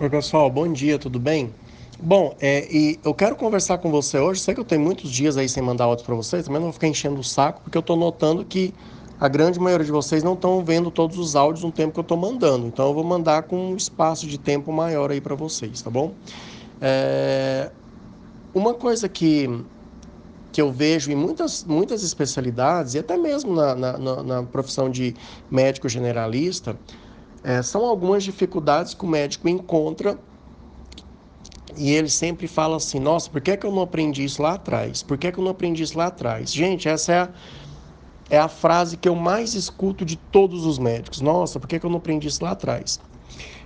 Oi, pessoal, bom dia, tudo bem? Bom, é, e eu quero conversar com você hoje. Sei que eu tenho muitos dias aí sem mandar áudio para vocês, também não vou ficar enchendo o saco, porque eu estou notando que a grande maioria de vocês não estão vendo todos os áudios no tempo que eu estou mandando. Então eu vou mandar com um espaço de tempo maior aí para vocês, tá bom? É, uma coisa que, que eu vejo em muitas, muitas especialidades, e até mesmo na, na, na profissão de médico generalista, é, são algumas dificuldades que o médico encontra e ele sempre fala assim: Nossa, por que, que eu não aprendi isso lá atrás? Por que, que eu não aprendi isso lá atrás? Gente, essa é a, é a frase que eu mais escuto de todos os médicos: Nossa, por que, que eu não aprendi isso lá atrás?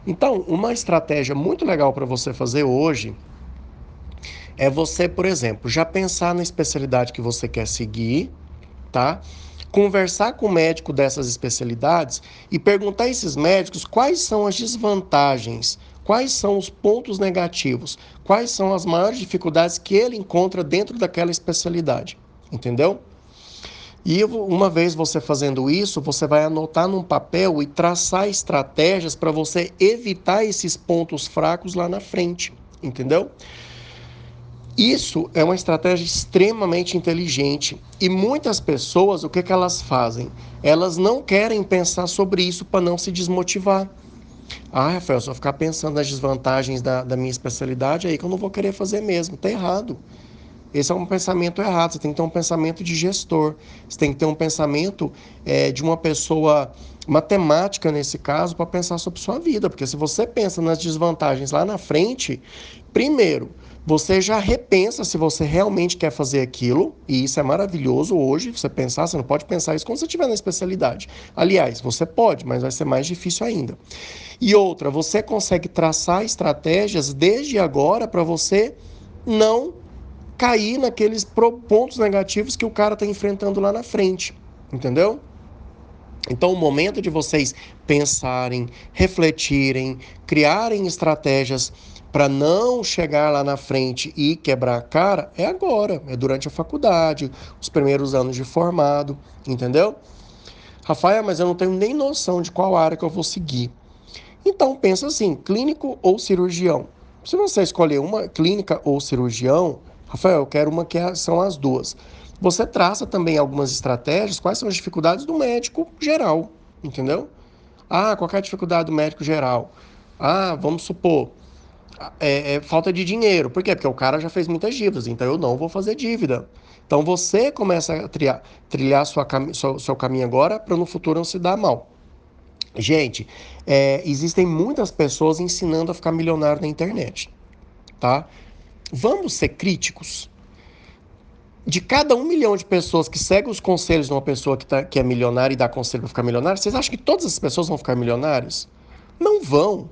Então, uma estratégia muito legal para você fazer hoje é você, por exemplo, já pensar na especialidade que você quer seguir, tá? conversar com o médico dessas especialidades e perguntar a esses médicos quais são as desvantagens, quais são os pontos negativos, quais são as maiores dificuldades que ele encontra dentro daquela especialidade. Entendeu? E uma vez você fazendo isso, você vai anotar num papel e traçar estratégias para você evitar esses pontos fracos lá na frente. Entendeu? Isso é uma estratégia extremamente inteligente e muitas pessoas, o que, que elas fazem? Elas não querem pensar sobre isso para não se desmotivar. Ah, Rafael, eu ficar pensando nas desvantagens da, da minha especialidade, é aí que eu não vou querer fazer mesmo. Está errado. Esse é um pensamento errado. Você tem que ter um pensamento de gestor. Você tem que ter um pensamento é, de uma pessoa matemática, nesse caso, para pensar sobre sua vida. Porque se você pensa nas desvantagens lá na frente, primeiro, você já repensa se você realmente quer fazer aquilo, e isso é maravilhoso hoje, você pensar, você não pode pensar isso quando você estiver na especialidade. Aliás, você pode, mas vai ser mais difícil ainda. E outra, você consegue traçar estratégias desde agora para você não cair naqueles pontos negativos que o cara está enfrentando lá na frente, entendeu? Então, o momento de vocês pensarem, refletirem, criarem estratégias para não chegar lá na frente e quebrar a cara é agora, é durante a faculdade, os primeiros anos de formado, entendeu? Rafael, mas eu não tenho nem noção de qual área que eu vou seguir. Então pensa assim, clínico ou cirurgião. Se você escolher uma clínica ou cirurgião, Rafael, eu quero uma que são as duas. Você traça também algumas estratégias, quais são as dificuldades do médico geral, entendeu? Ah, qual é a dificuldade do médico geral? Ah, vamos supor, é, é, falta de dinheiro. Por quê? Porque o cara já fez muitas dívidas, então eu não vou fazer dívida. Então você começa a trilhar, trilhar sua, seu, seu caminho agora para no futuro não se dar mal. Gente, é, existem muitas pessoas ensinando a ficar milionário na internet, tá? Vamos ser críticos. De cada um milhão de pessoas que seguem os conselhos de uma pessoa que, tá, que é milionária e dá conselho para ficar milionário, vocês acham que todas as pessoas vão ficar milionárias? Não vão.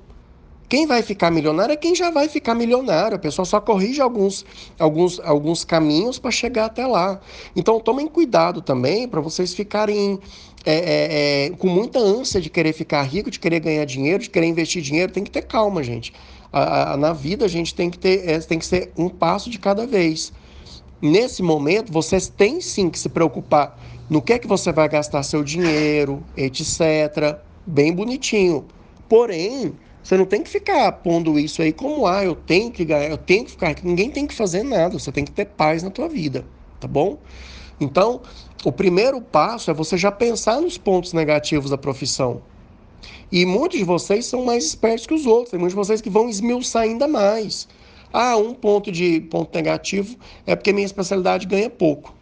Quem vai ficar milionário é quem já vai ficar milionário. A pessoa só corrige alguns, alguns, alguns caminhos para chegar até lá. Então tomem cuidado também para vocês ficarem é, é, é, com muita ânsia de querer ficar rico, de querer ganhar dinheiro, de querer investir dinheiro. Tem que ter calma, gente. A, a, na vida a gente tem que ter, é, tem que ser um passo de cada vez. Nesse momento, vocês têm sim que se preocupar no que é que você vai gastar seu dinheiro, etc. Bem bonitinho. Porém, você não tem que ficar pondo isso aí como, ah, eu tenho que ganhar, eu tenho que ficar. Ninguém tem que fazer nada, você tem que ter paz na tua vida, tá bom? Então, o primeiro passo é você já pensar nos pontos negativos da profissão. E muitos de vocês são mais espertos que os outros, tem muitos de vocês que vão esmiuçar ainda mais. Ah, um ponto de ponto negativo é porque minha especialidade ganha pouco.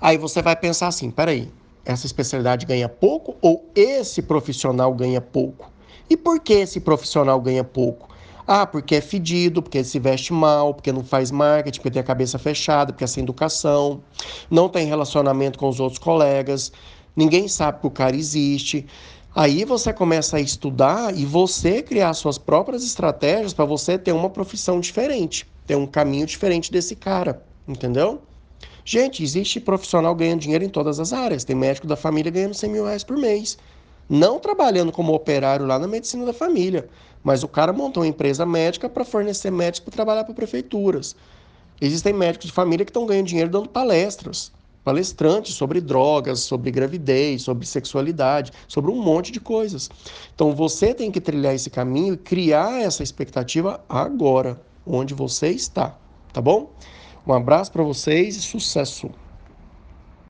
Aí você vai pensar assim, peraí, essa especialidade ganha pouco ou esse profissional ganha pouco? E por que esse profissional ganha pouco? Ah, porque é fedido, porque se veste mal, porque não faz marketing, porque tem a cabeça fechada, porque é sem educação, não tem relacionamento com os outros colegas, ninguém sabe que o cara existe. Aí você começa a estudar e você criar suas próprias estratégias para você ter uma profissão diferente, ter um caminho diferente desse cara, entendeu? Gente, existe profissional ganhando dinheiro em todas as áreas. Tem médico da família ganhando 100 mil reais por mês não trabalhando como operário lá na medicina da família, mas o cara montou uma empresa médica para fornecer médicos para trabalhar para prefeituras. Existem médicos de família que estão ganhando dinheiro dando palestras, palestrantes sobre drogas, sobre gravidez, sobre sexualidade, sobre um monte de coisas. Então você tem que trilhar esse caminho e criar essa expectativa agora, onde você está, tá bom? Um abraço para vocês e sucesso!